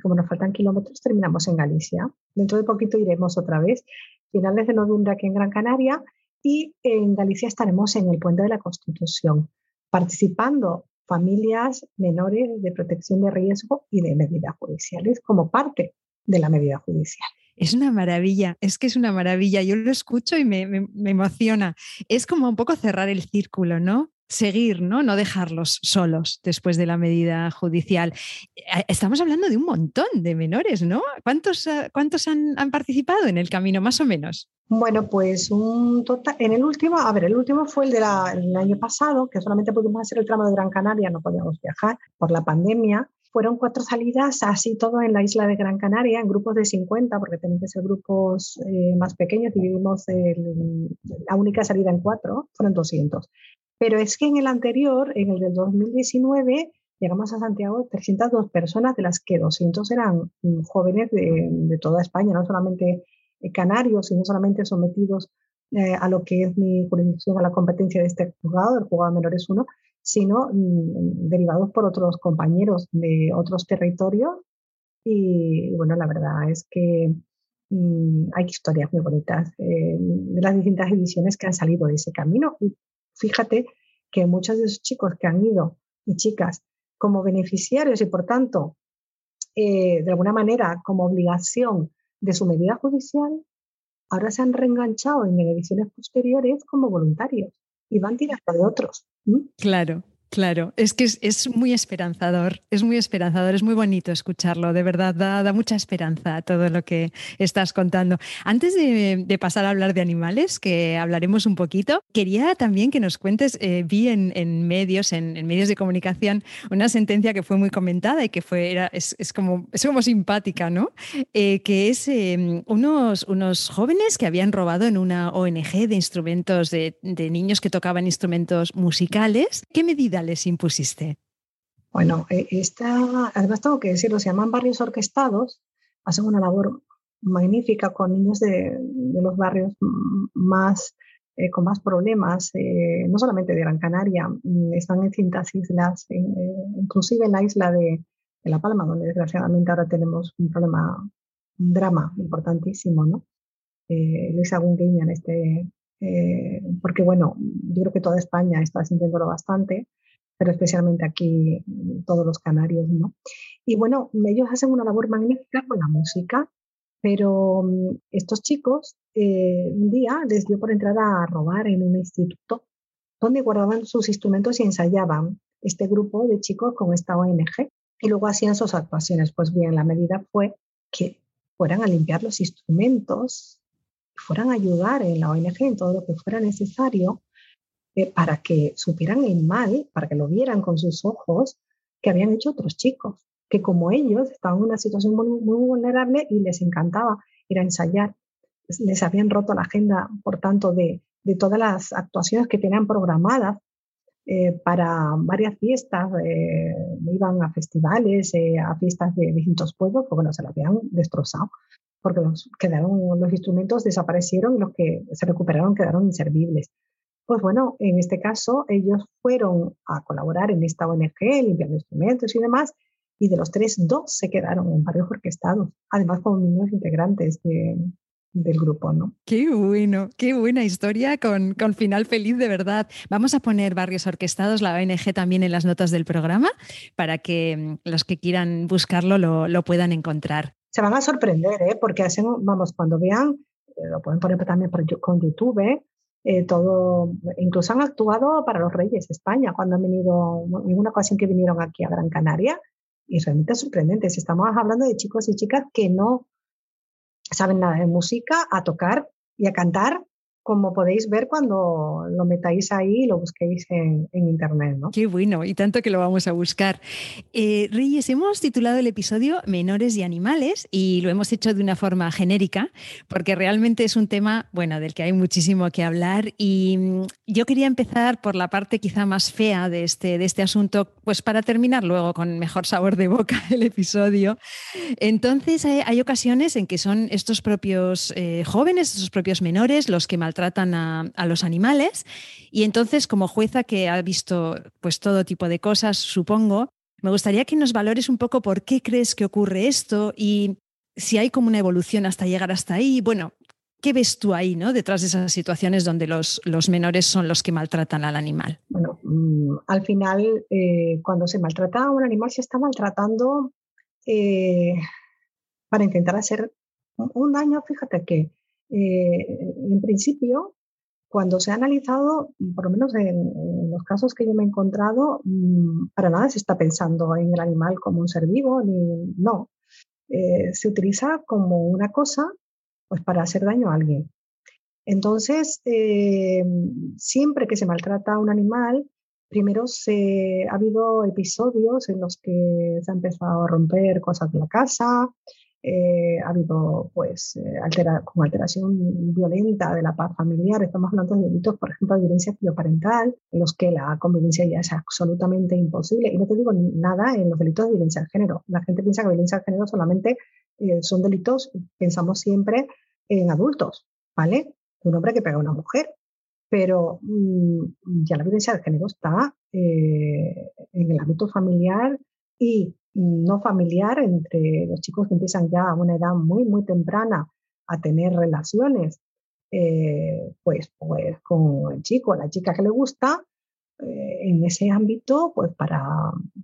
Como nos faltan kilómetros, terminamos en Galicia. Dentro de poquito iremos otra vez, finales de noviembre aquí en Gran Canaria, y en Galicia estaremos en el Puente de la Constitución, participando familias menores de protección de riesgo y de medidas judiciales como parte de la medida judicial. Es una maravilla, es que es una maravilla. Yo lo escucho y me, me, emociona. Es como un poco cerrar el círculo, ¿no? Seguir, ¿no? No dejarlos solos después de la medida judicial. Eh, estamos hablando de un montón de menores, ¿no? ¿Cuántos, eh, cuántos han, participado en el camino, más o menos? Bueno, pues un total, en el último, a ver, el último fue el del año pasado, que solamente pudimos hacer el tramo de Gran Canaria, no podíamos viajar por la pandemia. Fueron cuatro salidas, así todo en la isla de Gran Canaria, en grupos de 50, porque tienen que ser grupos eh, más pequeños, dividimos la única salida en cuatro, fueron 200. Pero es que en el anterior, en el del 2019, llegamos a Santiago 302 personas, de las que 200 eran mm, jóvenes de, de toda España, no solamente eh, canarios y no solamente sometidos eh, a lo que es mi jurisdicción, a la competencia de este juzgado, el juzgado menores 1, sino mm, derivados por otros compañeros de otros territorios. Y bueno, la verdad es que mm, hay historias muy bonitas eh, de las distintas ediciones que han salido de ese camino. Y fíjate que muchos de esos chicos que han ido y chicas como beneficiarios y por tanto, de alguna manera, como obligación de su medida judicial, ahora se han reenganchado en ediciones posteriores como voluntarios y van tirando de otros. Claro. Claro, es que es, muy esperanzador, es muy esperanzador, es muy bonito escucharlo, de verdad, da, mucha esperanza a todo lo que estás contando. Antes de, pasar a hablar de animales, que hablaremos un poquito, quería también que nos cuentes, eh, vi en, medios, en, medios de comunicación, una sentencia que fue muy comentada y que fue, era, es, como, es como simpática, ¿no? Eh, que es em, unos, unos jóvenes que habían robado en una ONG de instrumentos de, de niños que tocaban instrumentos musicales. ¿Qué medida les impusiste? Bueno, eh, esta, además tengo que decirlo, se llaman barrios orquestados, hacen una labor magnífica con niños de, los barrios más eh, con más problemas, eh, no solamente de Gran Canaria, mm, están en distintas islas, inclusive en la isla de, La Palma, donde desgraciadamente ahora tenemos un problema, un drama importantísimo, ¿no? les hago un guiño en este, porque bueno, yo creo que toda España está sintiéndolo bastante, pero especialmente aquí todos los canarios, ¿no? Y bueno, ellos hacen una labor magnífica con la música, pero mm, estos chicos eh, un día les dio por entrar a robar en un instituto donde guardaban sus instrumentos y ensayaban este grupo de chicos con esta ONG y luego hacían sus actuaciones. Pues bien, la medida fue que fueran a limpiar los instrumentos, fueran a ayudar en la ONG en todo lo que fuera necesario eh, para que supieran el mal, para que lo vieran con sus ojos que habían hecho otros chicos, que como ellos estaban en una situación muy, muy vulnerable y les encantaba ir a ensayar. Les habían roto la agenda, por tanto, de, de todas las actuaciones que tenían programadas eh, para varias fiestas, eh, iban a festivales, a fiestas de distintos pueblos, porque bueno, se lo habían destrozado, porque los, quedaron, los instrumentos desaparecieron y los que se recuperaron quedaron inservibles. Pues bueno, en este caso ellos fueron a colaborar en esta ONG, limpiando instrumentos y demás, y de los tres, dos se quedaron en barrios orquestados, además como niños integrantes de, del grupo, ¿no? Qué bueno, qué buena historia con, con, final feliz de verdad. Vamos a poner Barrios Orquestados, la ONG también en las notas del programa, para que mm, los que quieran buscarlo lo, lo puedan encontrar. Se van a sorprender, ¿eh? porque hacen, vamos, cuando vean, eh, lo pueden poner también por, con YouTube, eh, todo, incluso han actuado para los Reyes España, cuando han venido, en una ocasión que vinieron aquí a Gran Canaria, y realmente sorprendentes. Estamos hablando de chicos y chicas que no saben nada de música, a tocar y a cantar como podéis ver cuando lo metáis ahí y lo busquéis en, internet. ¿no? Qué bueno, y tanto que lo vamos a buscar. Eh, Reyes, hemos titulado el episodio Menores y Animales y lo hemos hecho de una forma genérica porque realmente es un tema, bueno, del que hay muchísimo que hablar y mm, yo quería empezar por la parte quizá más fea de este, de este asunto, pues para terminar luego con mejor sabor de boca el episodio. Entonces hay, ocasiones en que son estos propios eh, jóvenes, estos propios menores los que maltratan a, los animales. Y entonces, como jueza que ha visto pues todo tipo de cosas, supongo, me gustaría que nos valores un poco por qué crees que ocurre esto y si hay como una evolución hasta llegar hasta ahí. Bueno, ¿qué ves tú ahí, ¿no? Detrás de esas situaciones donde los, los menores son los que maltratan al animal. Bueno, mm, al final, eh, cuando se maltrata a un animal, se está maltratando eh, para intentar hacer un daño. Fíjate que eh, en principio, cuando se ha analizado, por lo menos en, los casos que yo me he encontrado, mm, para nada se está pensando en el animal como un ser vivo, ni no. Eh, se utiliza como una cosa pues, para hacer daño a alguien. Entonces, eh, siempre que se maltrata a un animal, primero se, ha habido episodios en los que se ha empezado a romper cosas de la casa, eh, ha habido pues eh, altera, como alteración violenta de la paz familiar. Estamos hablando de delitos, por ejemplo, de violencia bioparental, en los que la convivencia ya es absolutamente imposible. Y no te digo nada en los delitos de violencia de género. La gente piensa que violencia de género solamente eh, son delitos, pensamos siempre en adultos, ¿vale? Un hombre que pega a una mujer. Pero mm, ya la violencia de género está en el ámbito familiar y no familiar entre los chicos que empiezan ya a una edad muy, muy temprana a tener relaciones, eh, pues, pues con el chico la chica que le gusta, eh, en ese ámbito, pues para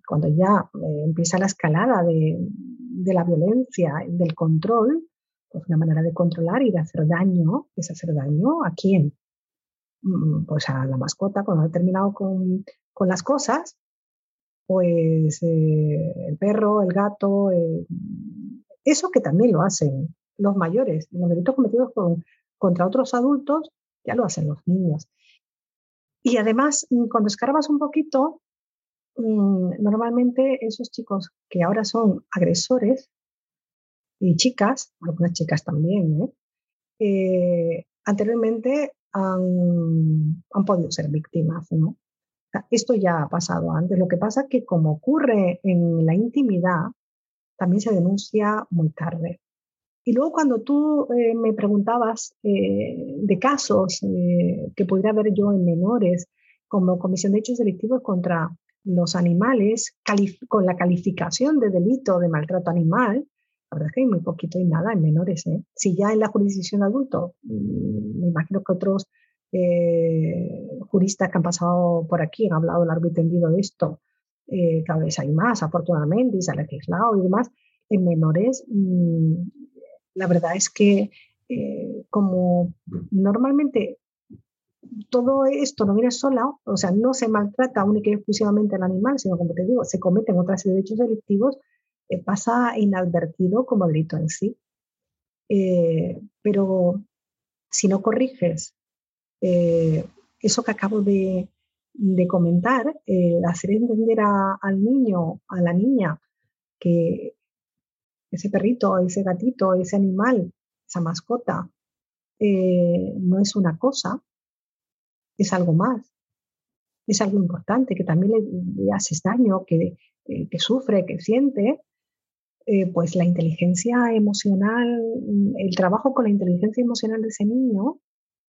cuando ya eh, empieza la escalada de, de, la violencia, del control, pues una manera de controlar y de hacer daño, es hacer daño a quién? Mm, pues a la mascota, cuando ha terminado con, con las cosas, pues eh, el perro, el gato, eh, eso que también lo hacen los mayores, los delitos cometidos contra otros adultos, ya lo hacen los niños. Y además, mm, cuando escarbas un poquito, mm, normalmente esos chicos que ahora son agresores, y chicas, algunas chicas también, ¿eh? anteriormente han, han, podido ser víctimas, ¿no? Esto ya ha pasado antes. Lo que pasa es que como ocurre en la intimidad, también se denuncia muy tarde. Y luego cuando tú eh, me preguntabas eh, de casos eh, que pudiera haber yo en menores, como comisión de hechos delictivos contra los animales, con la calificación de delito de maltrato animal, la verdad es que hay muy poquito y nada en menores. Si ya en la jurisdicción adulto, mm, me imagino que otros eh, juristas que han pasado por aquí han hablado largo y tendido de esto. Eh, cada vez hay más, afortunadamente, y se ha legislado y demás. En menores, mm, la verdad es que eh, como normalmente todo esto no viene sola, o sea, no se maltrata única y exclusivamente al animal, sino como te digo, se cometen otras derechos delictivos, pasa inadvertido como delito en sí. pero si no corriges eh, eso que acabo de, comentar, eh, hacer entender al niño, a la niña, que ese perrito, ese gatito, ese animal esa mascota, eh, no es una cosa, es algo más, es algo importante, que también le, haces daño, que, eh, que, sufre, que siente, eh, pues la inteligencia emocional, el trabajo con la inteligencia emocional de ese niño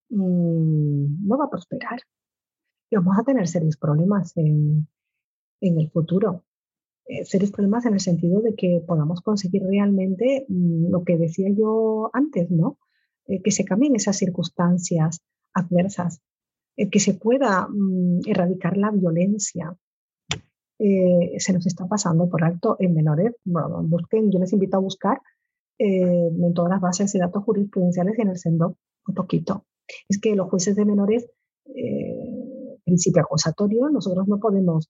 mm, no va a prosperar. Y vamos a tener serios problemas en, en el futuro. Eh, serios problemas en el sentido de que podamos conseguir realmente mm, lo que decía yo antes, ¿no? Eh, que se cambien esas circunstancias adversas, eh, que se pueda mm, erradicar la violencia. se nos está pasando por alto en menores. Busquen, yo les invito a buscar en todas las bases de datos jurisprudenciales y en el SENDO un poquito. Es que los jueces de menores, principio acusatorio, nosotros no podemos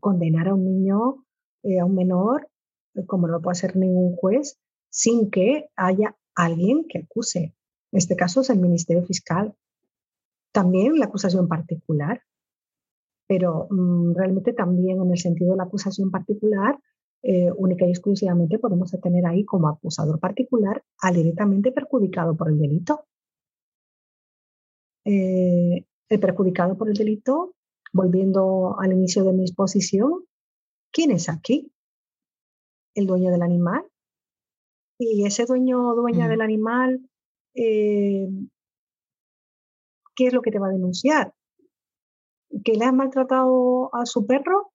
condenar a un niño, eh, a un menor, eh, como no lo puede hacer ningún juez, sin que haya alguien que acuse. En este caso es el Ministerio Fiscal. También la acusación particular, pero mm, realmente también en el sentido de la acusación particular, eh, única y exclusivamente podemos tener ahí como acusador particular al directamente perjudicado por el delito. El perjudicado por el delito volviendo al inicio de mi exposición, ¿quién es aquí? El dueño del animal. Y ese dueño o dueña mm. del animal, eh, ¿qué es lo que te va a denunciar? ¿Que le has maltratado a su perro?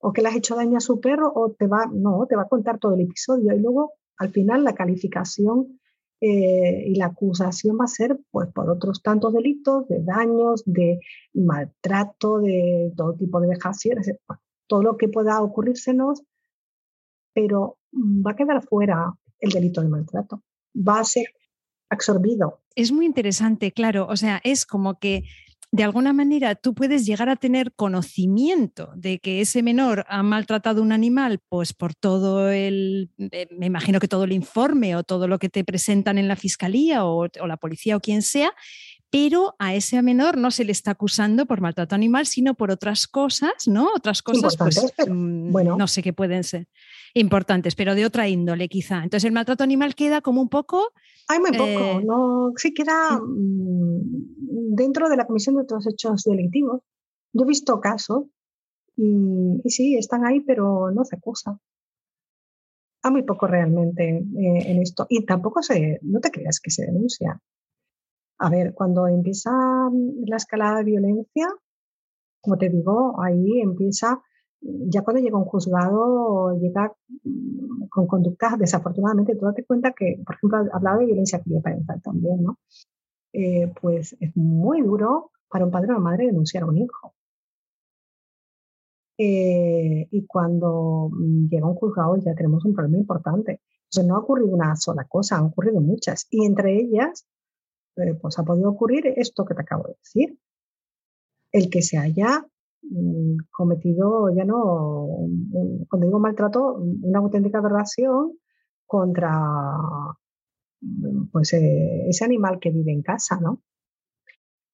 ¿O que le has hecho daño a su perro? ¿O te va, no, te va a contar todo el episodio? Y luego, al final, la calificación eh, y la acusación va a ser pues, por otros tantos delitos, de daños, de maltrato, de todo tipo de vejaciones, todo lo que pueda ocurrírsenos, pero va a quedar fuera el delito de maltrato. Va a ser absorbido. Es muy interesante, claro. O sea, es como que de alguna manera tú puedes llegar a tener conocimiento de que ese menor ha maltratado un animal, pues por todo el, eh, me imagino que todo el informe o todo lo que te presentan en la fiscalía o, la policía o quien sea, pero a ese menor no se le está acusando por maltrato animal, sino por otras cosas, ¿no? Otras cosas, pues, mm, bueno. no sé qué pueden ser importantes, pero de otra índole quizá. Entonces el maltrato animal queda como un poco... Hay muy poco, eh, no, sí queda mm, dentro de la Comisión de otros hechos delictivos. Yo he visto casos y, sí, están ahí, pero no se acusa. Hay muy poco realmente eh, en esto. Y tampoco se, no te creas que se denuncia. A ver, cuando empieza la escalada de violencia, como te digo, ahí empieza ya cuando llega un juzgado, llega mm, con conductas, desafortunadamente, tú date cuenta que, por ejemplo, hablaba de violencia parental también, ¿no? Eh, pues es muy duro para un padre o una madre denunciar a un hijo. Eh, y cuando mm, llega un juzgado ya tenemos un problema importante. Entonces no ha ocurrido una sola cosa, han ocurrido muchas. Y entre ellas, eh, pues ha podido ocurrir esto que te acabo de decir. El que se haya cometido ya no, cuando digo maltrato, una auténtica aberración contra mm, pues, eh, ese animal que vive en casa, ¿no?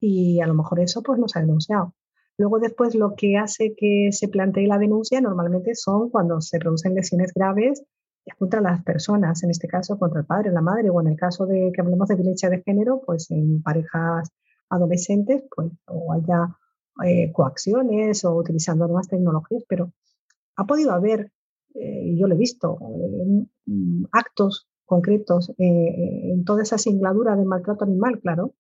Y a lo mejor eso pues no se ha denunciado. Luego después lo que hace que se plantee la denuncia normalmente son cuando se producen lesiones graves contra las personas, en este caso contra el padre, la madre, o en el caso de que hablemos de violencia de género, pues en parejas adolescentes, pues o haya eh, coacciones o utilizando nuevas tecnologías, pero ha podido haber, eh, yo lo he visto, eh, actos concretos en toda esa singladura de maltrato animal, claro,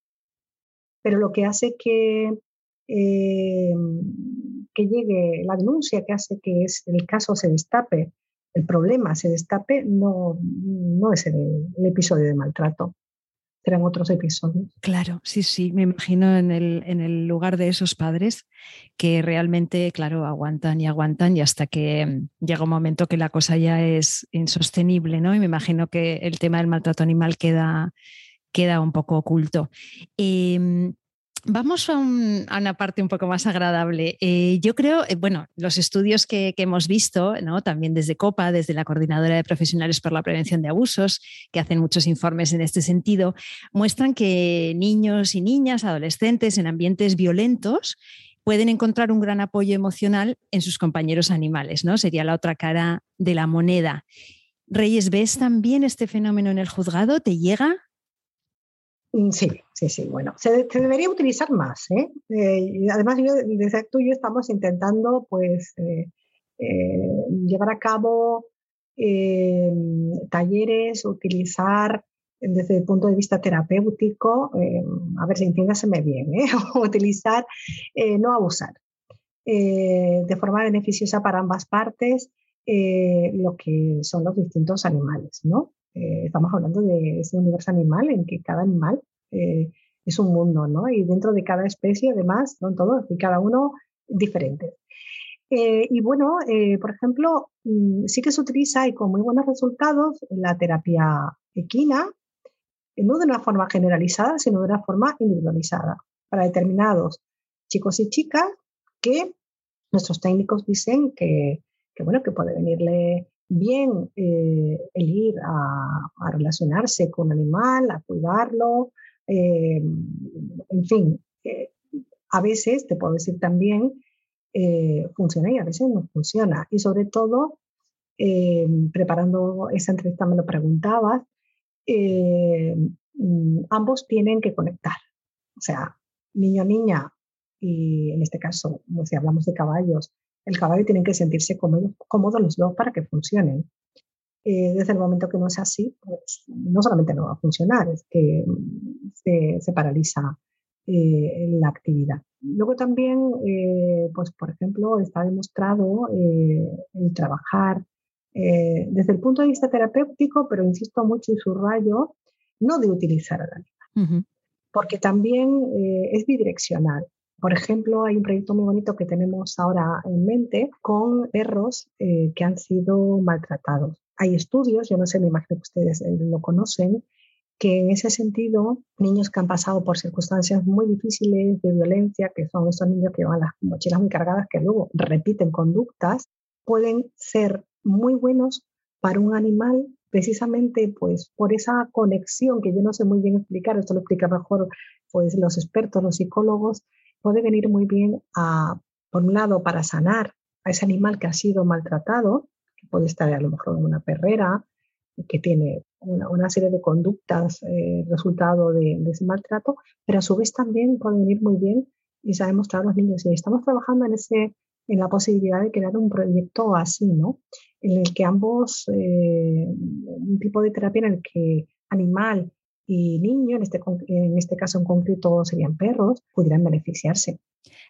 pero lo que hace que, que llegue la denuncia, que hace que el caso se destape, el problema se destape, no, no es el episodio de maltrato serán otros episodios. Claro, sí, sí, me imagino en el, en el lugar de esos padres que realmente, claro, aguantan y aguantan y hasta que mm, llega un momento que la cosa ya es insostenible, ¿no? Y me imagino que el tema del maltrato animal queda, queda un poco oculto. Em, Vamos a, una parte un poco más agradable. Eh, yo creo, eh, bueno, los estudios que, hemos visto, ¿no? también desde COPA, desde la Coordinadora de Profesionales por la Prevención de Abusos, que hacen muchos informes en este sentido, muestran que niños y niñas, adolescentes en ambientes violentos, pueden encontrar un gran apoyo emocional en sus compañeros animales, ¿no? Sería la otra cara de la moneda. Reyes, ¿ves también este fenómeno en el juzgado? ¿Te llega? Mm, sí, sí, sí. Bueno, se, debería utilizar más. ¿eh? Eh, además, yo, desde y yo estamos intentando pues, eh, llevar a cabo talleres, utilizar desde el punto de vista terapéutico, a ver si entiéndaseme bien, utilizar, no abusar, de forma beneficiosa para ambas partes lo que son los distintos animales, ¿no? Eh, estamos hablando de ese universo animal en que cada animal eh, es un mundo, ¿no? Y dentro de cada especie, además, son todos y cada uno diferentes. Eh, y bueno, por ejemplo, mm, sí que se utiliza y con muy buenos resultados la terapia equina, no de una forma generalizada, sino de una forma individualizada, para determinados chicos y chicas que nuestros técnicos dicen que, que bueno, que puede venirle bien eh, el ir a, relacionarse con un animal, a cuidarlo, eh, en fin, eh, a veces, te puedo decir también, funciona y a veces no funciona. Y sobre todo, preparando esa entrevista me lo preguntabas, mm, ambos tienen que conectar. O sea, niño-niña, y en este caso, si hablamos de caballos, el caballo tiene que sentirse cómodos los dos para que funcionen. Eh, desde el momento que no es así, pues no solamente no va a funcionar, es que mm, se, paraliza eh, la actividad. Luego también, eh, pues por ejemplo, está demostrado el trabajar desde el punto de vista terapéutico, pero insisto mucho y subrayo, no de utilizar al animal, porque también es bidireccional. Por ejemplo, hay un proyecto muy bonito que tenemos ahora en mente con perros eh, que han sido maltratados. Hay estudios, yo no sé, me imagino que ustedes eh, lo conocen, que en ese sentido, niños que han pasado por circunstancias muy difíciles de violencia, que son estos niños que van las mochilas muy cargadas, que luego repiten conductas, pueden ser muy buenos para un animal precisamente pues por esa conexión que yo no sé muy bien explicar, esto lo explica mejor pues los expertos, los psicólogos, puede venir muy bien a, por un lado, para sanar a ese animal que ha sido maltratado, puede estar a lo mejor en una perrera, que tiene una, serie de conductas eh, resultado de, ese maltrato, pero a su vez también puede venir muy bien y se ha a los niños. Y estamos trabajando en, ese, en la posibilidad de crear un proyecto así, ¿no? En el que ambos, eh, un tipo de terapia en el que animal y niño, en este, en este caso en concreto serían perros, pudieran beneficiarse.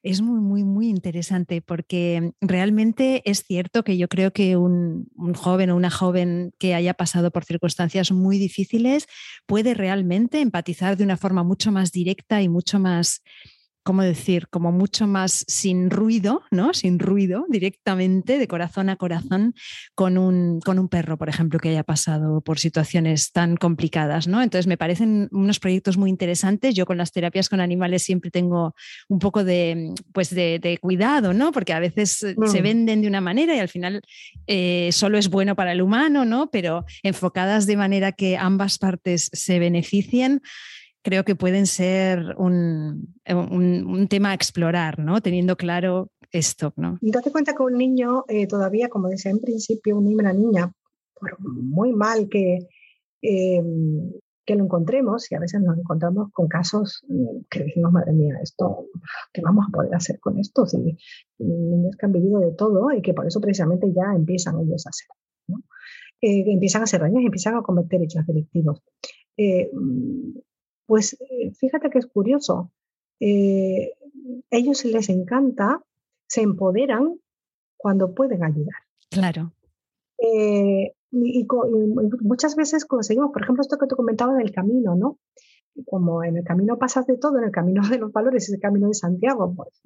Es muy, muy, muy interesante porque realmente es cierto que yo creo que un, un, joven o una joven que haya pasado por circunstancias muy difíciles puede realmente empatizar de una forma mucho más directa y mucho más ¿cómo decir? Como mucho más sin ruido, ¿no? Sin ruido, directamente, de corazón a corazón, con un, con un perro, por ejemplo, que haya pasado por situaciones tan complicadas, ¿no? Entonces me parecen unos proyectos muy interesantes. Yo con las terapias con animales siempre tengo un poco de, pues de, cuidado, ¿no? Porque a veces eh, se mm. venden de una manera y al final eh, solo es bueno para el humano, ¿no? Pero enfocadas de manera que ambas partes se beneficien creo que pueden ser un, un, tema a explorar, ¿no? Teniendo claro esto, ¿no? Date cuenta que un niño eh, todavía, como decía en principio, un niño una niña, por muy mal que, em, que lo encontremos, y a veces nos encontramos con casos mm, que decimos, madre mía, esto, ¿qué vamos a poder hacer con esto? Si, niños que han vivido de todo y que por eso precisamente ya empiezan ellos a hacer, ¿no? Eh, empiezan a hacer daños, empiezan a cometer hechos delictivos. Eh, pues eh, fíjate que es curioso. Eh, ellos les encanta, se empoderan cuando pueden ayudar. Claro. Eh, y, muchas veces conseguimos, por ejemplo, esto que te comentaba del camino, ¿no? Como en el camino pasas de todo, en el camino de los valores, ese camino de Santiago, pues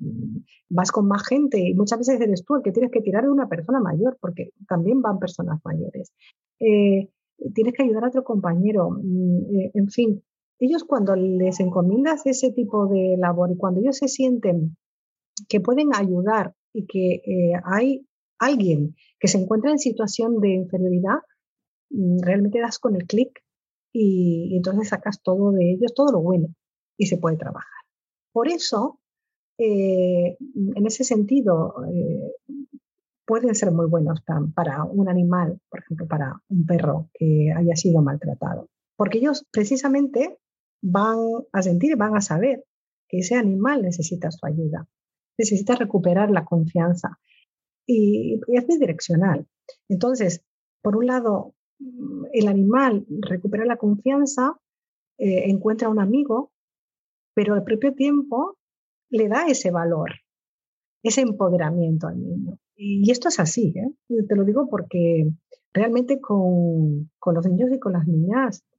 vas con más gente y muchas veces eres tú el que tienes que tirar de una persona mayor, porque también van personas mayores. tienes que ayudar a otro compañero, mm, en fin, ellos cuando les encomiendas ese tipo de labor y cuando ellos se sienten que pueden ayudar y que eh, hay alguien que se encuentra en situación de inferioridad, mm, realmente das con el clic y, entonces sacas todo de ellos, todo lo bueno y se puede trabajar. Por eso, eh, en ese sentido, eh, pueden ser muy buenos para, un animal, por ejemplo, para un perro que haya sido maltratado. Porque ellos precisamente van a sentir, van a saber que ese animal necesita su ayuda, necesita recuperar la confianza. Y, es bidireccional. Entonces, por un lado, el animal recupera la confianza, eh, encuentra un amigo, pero al propio tiempo le da ese valor, ese empoderamiento al niño. Y esto es así, ¿eh? te lo digo porque realmente con, los niños y con las niñas mm,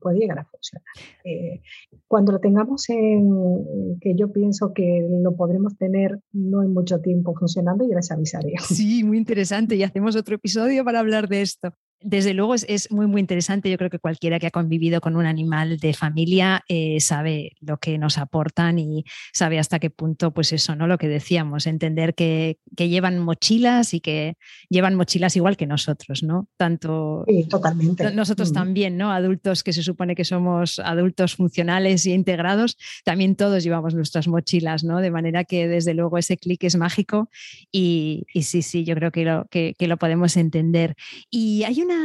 puede llegar a funcionar. Eh, cuando lo tengamos en, eh, que yo pienso que lo podremos tener no en mucho tiempo funcionando, yo les avisaré. Sí, muy interesante y hacemos otro episodio para hablar de esto. Desde luego es, muy, muy interesante. Yo creo que cualquiera que ha convivido con un animal de familia eh, sabe lo que nos aportan y sabe hasta qué punto, pues eso, ¿no? Lo que decíamos, entender que, llevan mochilas y que llevan mochilas igual que nosotros, ¿no? Tanto. totalmente. Nosotros también, ¿no? Adultos que se supone que somos adultos funcionales y integrados, también todos llevamos nuestras mochilas, ¿no? De manera que desde luego ese clic es mágico y, sí, sí, yo creo que lo, que, que lo podemos entender. Y hay una,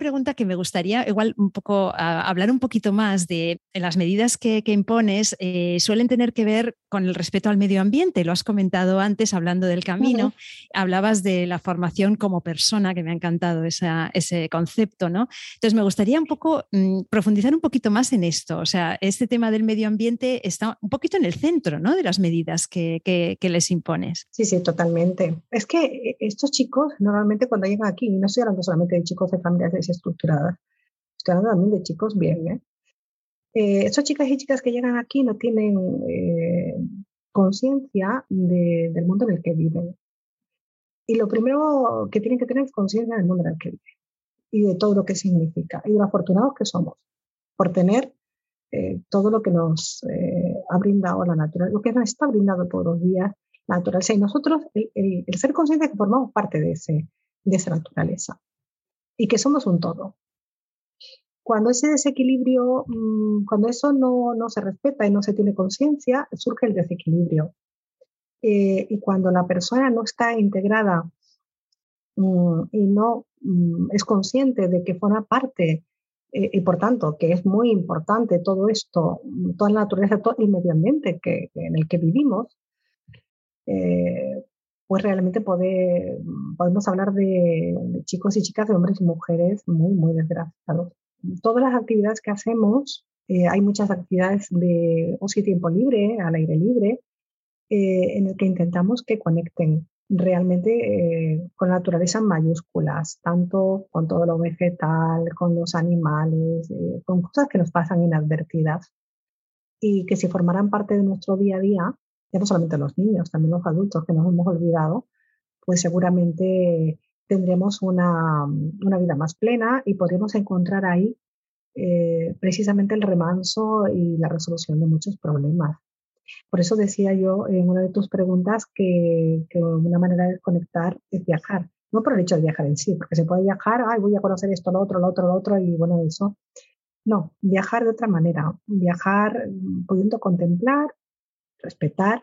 pregunta que me gustaría igual un poco hablar un poquito más de las medidas que, impones. Eh, suelen tener que ver con el respeto al medio ambiente. Lo has comentado antes hablando del camino. Hablabas de la formación como persona, que me ha encantado ese concepto, ¿no? Entonces me gustaría un poco mm, profundizar un poquito más en esto. O sea, este tema del medio ambiente está un poquito en el centro, ¿no? De las medidas que, que les impones. Sí, sí, totalmente. Es que eh, estos chicos normalmente cuando llegan aquí, no estoy hablando solamente de chicos de familias desestructuradas. Estoy hablando también de chicos bien. ¿eh? Eh, esas chicas y chicas que llegan aquí no tienen eh, conciencia del mundo en el que viven. Y lo primero que tienen que tener es conciencia del mundo en el que viven y de todo lo que significa y de lo afortunados que somos por tener todo lo que nos ha brindado la naturaleza, lo que nos está brindando todos los días la naturaleza. Y nosotros, el, ser conscientes que formamos parte de, ese, de esa naturaleza y que somos un todo. Cuando ese desequilibrio, mm, cuando eso no, no se respeta y no se tiene conciencia, surge el desequilibrio. Eh, y cuando la persona no está integrada mm, y no mm, es consciente de que forma parte eh, y por tanto que es muy importante todo esto, toda la naturaleza, todo el medio ambiente que, en el que vivimos, eh, pues realmente podemos hablar de, chicos y chicas, de hombres y mujeres muy, muy desgraciados. Todas las actividades que hacemos, eh, hay muchas actividades de ocio y tiempo libre, al aire libre, eh, en el que intentamos que conecten realmente eh, con la naturaleza en mayúsculas, tanto con todo lo vegetal, con los animales, con cosas que nos pasan inadvertidas y que si formaran parte de nuestro día a día, ya no solamente los niños, también los adultos que nos hemos olvidado, pues seguramente tendremos una, una vida más plena y podremos encontrar ahí eh, precisamente el remanso y la resolución de muchos problemas. Por eso decía yo en una de tus preguntas que, que una manera de conectar es viajar. No por el hecho de viajar en sí, porque se puede viajar, ay, voy a conocer esto, lo otro, lo otro, lo otro, y bueno, eso. No, viajar de otra manera. Viajar mm, pudiendo contemplar respetar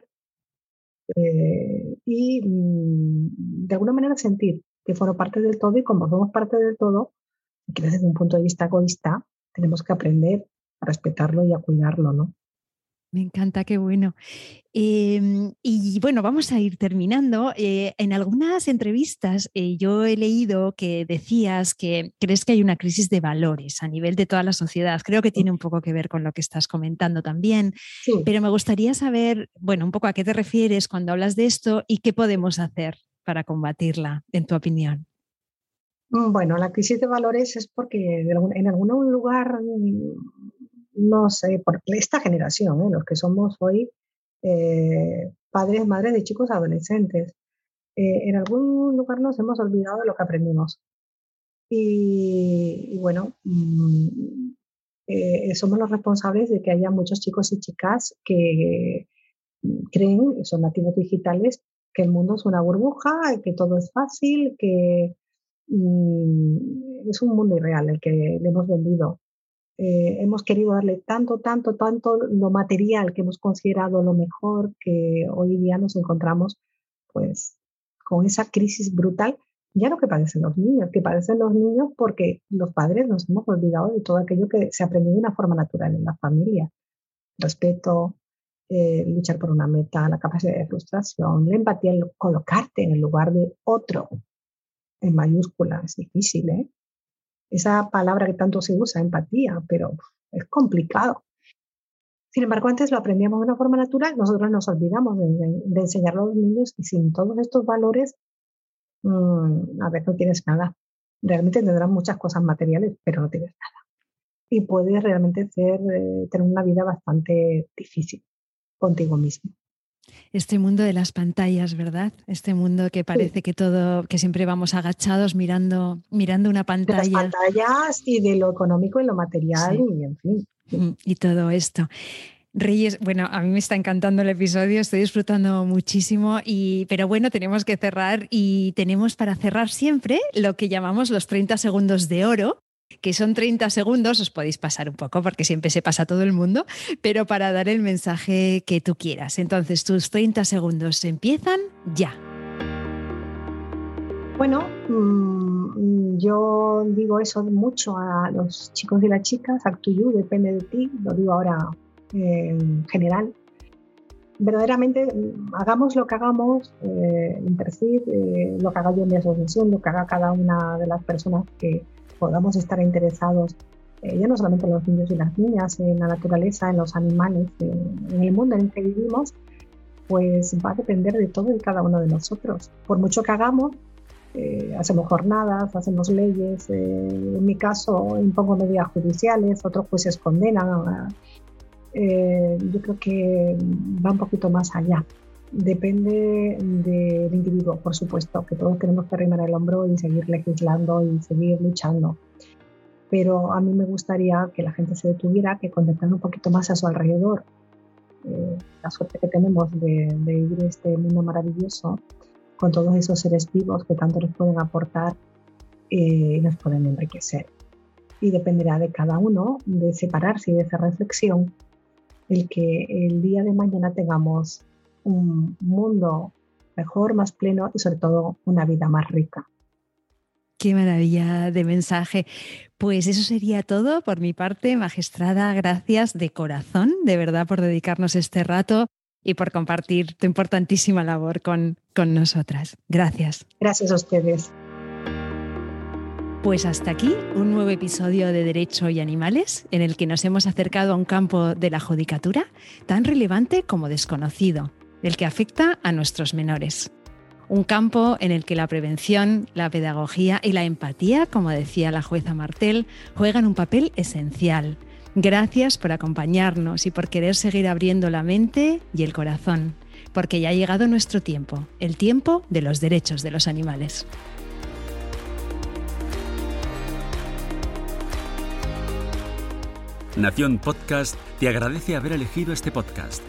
eh, y mm, de alguna manera sentir que fueron parte del todo y como somos parte del todo, y que desde un punto de vista egoísta, tenemos que aprender a respetarlo y a cuidarlo, ¿no? Me encanta, qué bueno. Em, y bueno, vamos a ir terminando. Eh, en algunas entrevistas eh, yo he leído que decías que crees que hay una crisis de valores a nivel de toda la sociedad. Creo que tiene un poco que ver con lo que estás comentando también. Pero me gustaría saber, bueno, un poco a qué te refieres cuando hablas de esto y qué podemos hacer para combatirla, en tu opinión. Mm, bueno, la crisis de valores es porque en algún lugar no sé, por esta generación, ¿eh? los que somos hoy eh, padres, madres de chicos adolescentes, eh, en algún lugar nos hemos olvidado de lo que aprendimos. Y, bueno, mm, somos los responsables de que haya muchos chicos y chicas que creen, son nativos digitales, que el mundo es una burbuja, que todo es fácil, que mm, es un mundo irreal el que le hemos vendido. Eh, hemos querido darle tanto, tanto, tanto lo material que hemos considerado lo mejor que hoy día nos encontramos pues con esa crisis brutal, ya no que padecen los niños, que padecen los niños porque los padres nos hemos olvidado de todo aquello que se aprendió de una forma natural en la familia. Respeto, eh, luchar por una meta, la capacidad de frustración, la empatía, colocarte en el lugar de otro, en mayúscula, es difícil, ¿eh? Esa palabra que tanto se usa, empatía, pero es complicado. Sin embargo, antes lo aprendíamos de una forma natural, nosotros nos olvidamos de, enseñarlo a los niños y sin todos estos valores, mm, a ver, no tienes nada. Realmente tendrás muchas cosas materiales, pero no tienes nada. Y puedes realmente ser, eh, tener una vida bastante difícil contigo mismo. Este mundo de las pantallas, ¿verdad? Este mundo que parece que todo, que siempre vamos agachados mirando, mirando una pantalla. De las pantallas y de lo económico y lo material y en fin. Mm, y todo esto. Reyes, bueno, a mí me está encantando el episodio, estoy disfrutando muchísimo, y, pero bueno, tenemos que cerrar y tenemos para cerrar siempre lo que llamamos los 30 segundos de oro, que son 30 segundos, os podéis pasar un poco porque siempre se pasa todo el mundo, pero para dar el mensaje que tú quieras. Entonces, tus 30 segundos empiezan ya. Bueno, mm, yo digo eso mucho a los chicos y las chicas, act to you, depende de ti, lo digo ahora en general. Verdaderamente, mm, hagamos lo que hagamos, eh, eh, lo que haga yo en mi asociación, lo que haga cada una de las personas que, podamos estar interesados eh, ya no solamente en los niños y las niñas, en la naturaleza, en los animales, en el mundo en el que vivimos, pues va a depender de todo y cada uno de nosotros. Por mucho que hagamos, eh, hacemos jornadas, hacemos leyes, eh, en mi caso impongo medidas judiciales, otros jueces condenan. yo creo que va un poquito más allá. Depende del individuo, por supuesto, que todos tenemos que arrimar el hombro y seguir legislando y seguir luchando. Pero a mí me gustaría que la gente se detuviera, que conectara un poquito más a su alrededor. Eh, la suerte que tenemos de, vivir este mundo maravilloso con todos esos seres vivos que tanto nos pueden aportar eh, y nos pueden enriquecer. Y dependerá de cada uno de separarse y de esa reflexión el que el día de mañana tengamos un mundo mejor, más pleno y sobre todo una vida más rica. Qué maravilla de mensaje. Pues eso sería todo por mi parte, magistrada. Gracias de corazón, de verdad, por dedicarnos este rato y por compartir tu importantísima labor con, con nosotras. Gracias. Gracias a ustedes. Pues hasta aquí un nuevo episodio de Derecho y Animales en el que nos hemos acercado a un campo de la judicatura tan relevante como desconocido el que afecta a nuestros menores. Un campo en el que la prevención, la pedagogía y la empatía, como decía la jueza Martel, juegan un papel esencial. Gracias por acompañarnos y por querer seguir abriendo la mente y el corazón, porque ya ha llegado nuestro tiempo, el tiempo de los derechos de los animales. Nación Podcast te agradece haber elegido este podcast